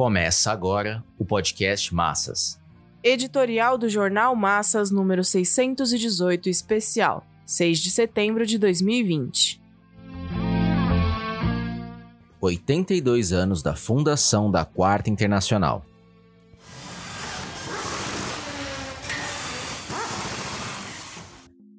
Começa agora o podcast Massas. Editorial do Jornal Massas, número 618, especial, 6 de setembro de 2020. 82 anos da fundação da Quarta Internacional.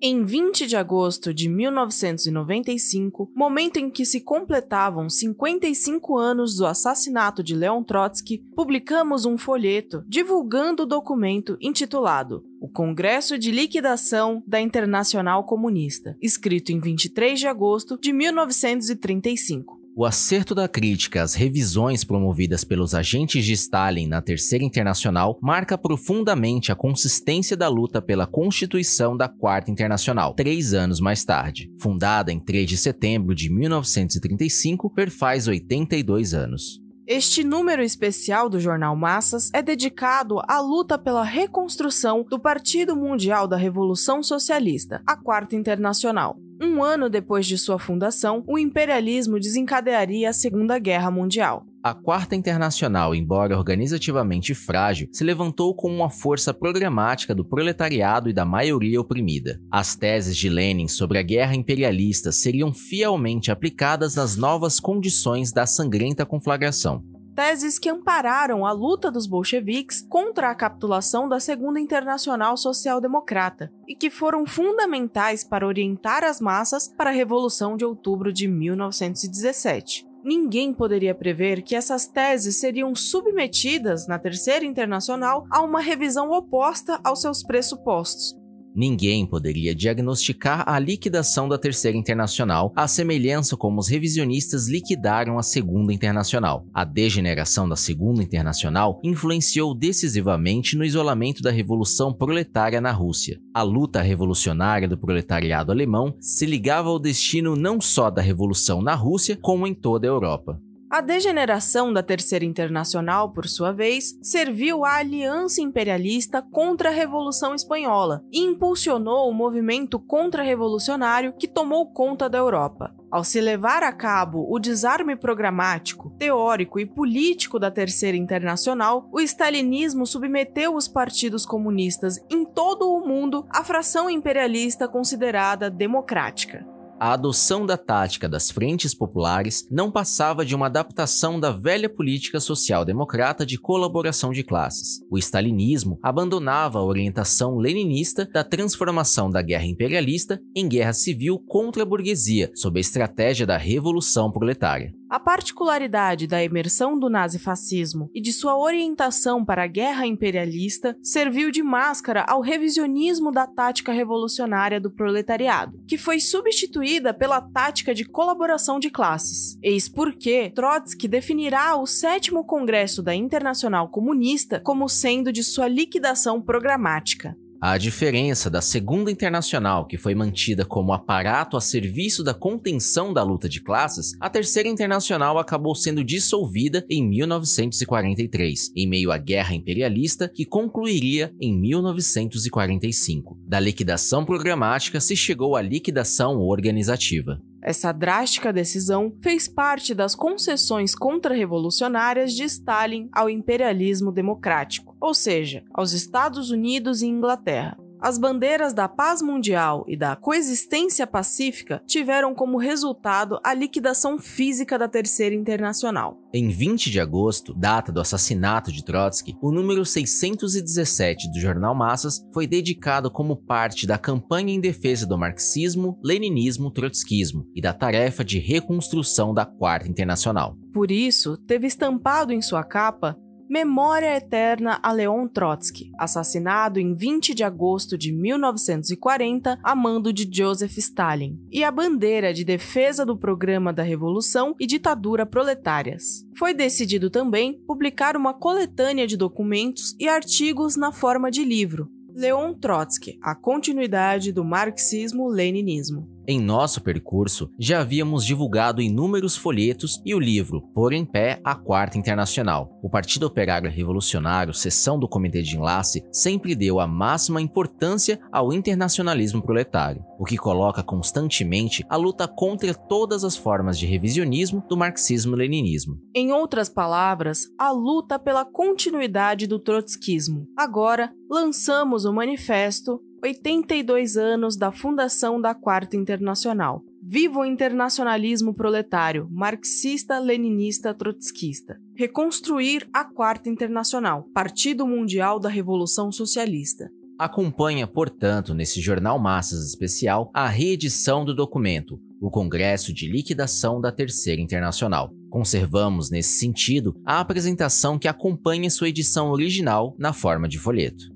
Em 20 de agosto de 1995, momento em que se completavam 55 anos do assassinato de Leon Trotsky, publicamos um folheto divulgando o documento intitulado O Congresso de Liquidação da Internacional Comunista, escrito em 23 de agosto de 1935. O acerto da crítica às revisões promovidas pelos agentes de Stalin na Terceira Internacional marca profundamente a consistência da luta pela constituição da Quarta Internacional, três anos mais tarde. Fundada em 3 de setembro de 1935, perfaz 82 anos. Este número especial do jornal Massas é dedicado à luta pela reconstrução do Partido Mundial da Revolução Socialista, a Quarta Internacional. Um ano depois de sua fundação, o imperialismo desencadearia a Segunda Guerra Mundial. A Quarta Internacional, embora organizativamente frágil, se levantou como uma força programática do proletariado e da maioria oprimida. As teses de Lenin sobre a guerra imperialista seriam fielmente aplicadas nas novas condições da sangrenta conflagração teses que ampararam a luta dos bolcheviques contra a capitulação da Segunda Internacional Social Democrata e que foram fundamentais para orientar as massas para a Revolução de Outubro de 1917. Ninguém poderia prever que essas teses seriam submetidas na Terceira Internacional a uma revisão oposta aos seus pressupostos, Ninguém poderia diagnosticar a liquidação da Terceira Internacional, à semelhança como os revisionistas liquidaram a Segunda Internacional. A degeneração da Segunda Internacional influenciou decisivamente no isolamento da Revolução Proletária na Rússia. A luta revolucionária do proletariado alemão se ligava ao destino não só da revolução na Rússia, como em toda a Europa. A degeneração da Terceira Internacional, por sua vez, serviu à aliança imperialista contra a Revolução Espanhola e impulsionou o movimento contra-revolucionário que tomou conta da Europa. Ao se levar a cabo o desarme programático, teórico e político da Terceira Internacional, o stalinismo submeteu os partidos comunistas em todo o mundo à fração imperialista considerada democrática. A adoção da tática das frentes populares não passava de uma adaptação da velha política social-democrata de colaboração de classes. O stalinismo abandonava a orientação leninista da transformação da guerra imperialista em guerra civil contra a burguesia, sob a estratégia da revolução proletária. A particularidade da imersão do nazifascismo e de sua orientação para a guerra imperialista serviu de máscara ao revisionismo da tática revolucionária do proletariado, que foi substituída pela tática de colaboração de classes. Eis porque Trotsky definirá o sétimo Congresso da Internacional Comunista como sendo de sua liquidação programática. A diferença da Segunda Internacional, que foi mantida como aparato a serviço da contenção da luta de classes, a Terceira Internacional acabou sendo dissolvida em 1943, em meio à Guerra Imperialista, que concluiria em 1945. Da liquidação programática se chegou à liquidação organizativa. Essa drástica decisão fez parte das concessões contra-revolucionárias de Stalin ao imperialismo democrático, ou seja, aos Estados Unidos e Inglaterra. As bandeiras da paz mundial e da coexistência pacífica tiveram como resultado a liquidação física da Terceira Internacional. Em 20 de agosto, data do assassinato de Trotsky, o número 617 do jornal Massas foi dedicado como parte da campanha em defesa do marxismo, leninismo, trotskismo e da tarefa de reconstrução da Quarta Internacional. Por isso, teve estampado em sua capa Memória Eterna a Leon Trotsky, assassinado em 20 de agosto de 1940 a mando de Joseph Stalin, e a bandeira de defesa do programa da Revolução e ditadura proletárias. Foi decidido também publicar uma coletânea de documentos e artigos na forma de livro, Leon Trotsky, a continuidade do marxismo-leninismo. Em nosso percurso, já havíamos divulgado inúmeros folhetos e o livro Por em Pé a Quarta Internacional. O Partido Operário Revolucionário, seção do Comitê de Enlace, sempre deu a máxima importância ao internacionalismo proletário, o que coloca constantemente a luta contra todas as formas de revisionismo do marxismo-leninismo. Em outras palavras, a luta pela continuidade do trotskismo. Agora, lançamos o manifesto 82 anos da fundação da Quarta Internacional. Viva o internacionalismo proletário, marxista, leninista, trotskista. Reconstruir a Quarta Internacional, Partido Mundial da Revolução Socialista. Acompanha, portanto, nesse Jornal Massas especial, a reedição do documento, o Congresso de Liquidação da Terceira Internacional. Conservamos, nesse sentido, a apresentação que acompanha sua edição original na forma de folheto.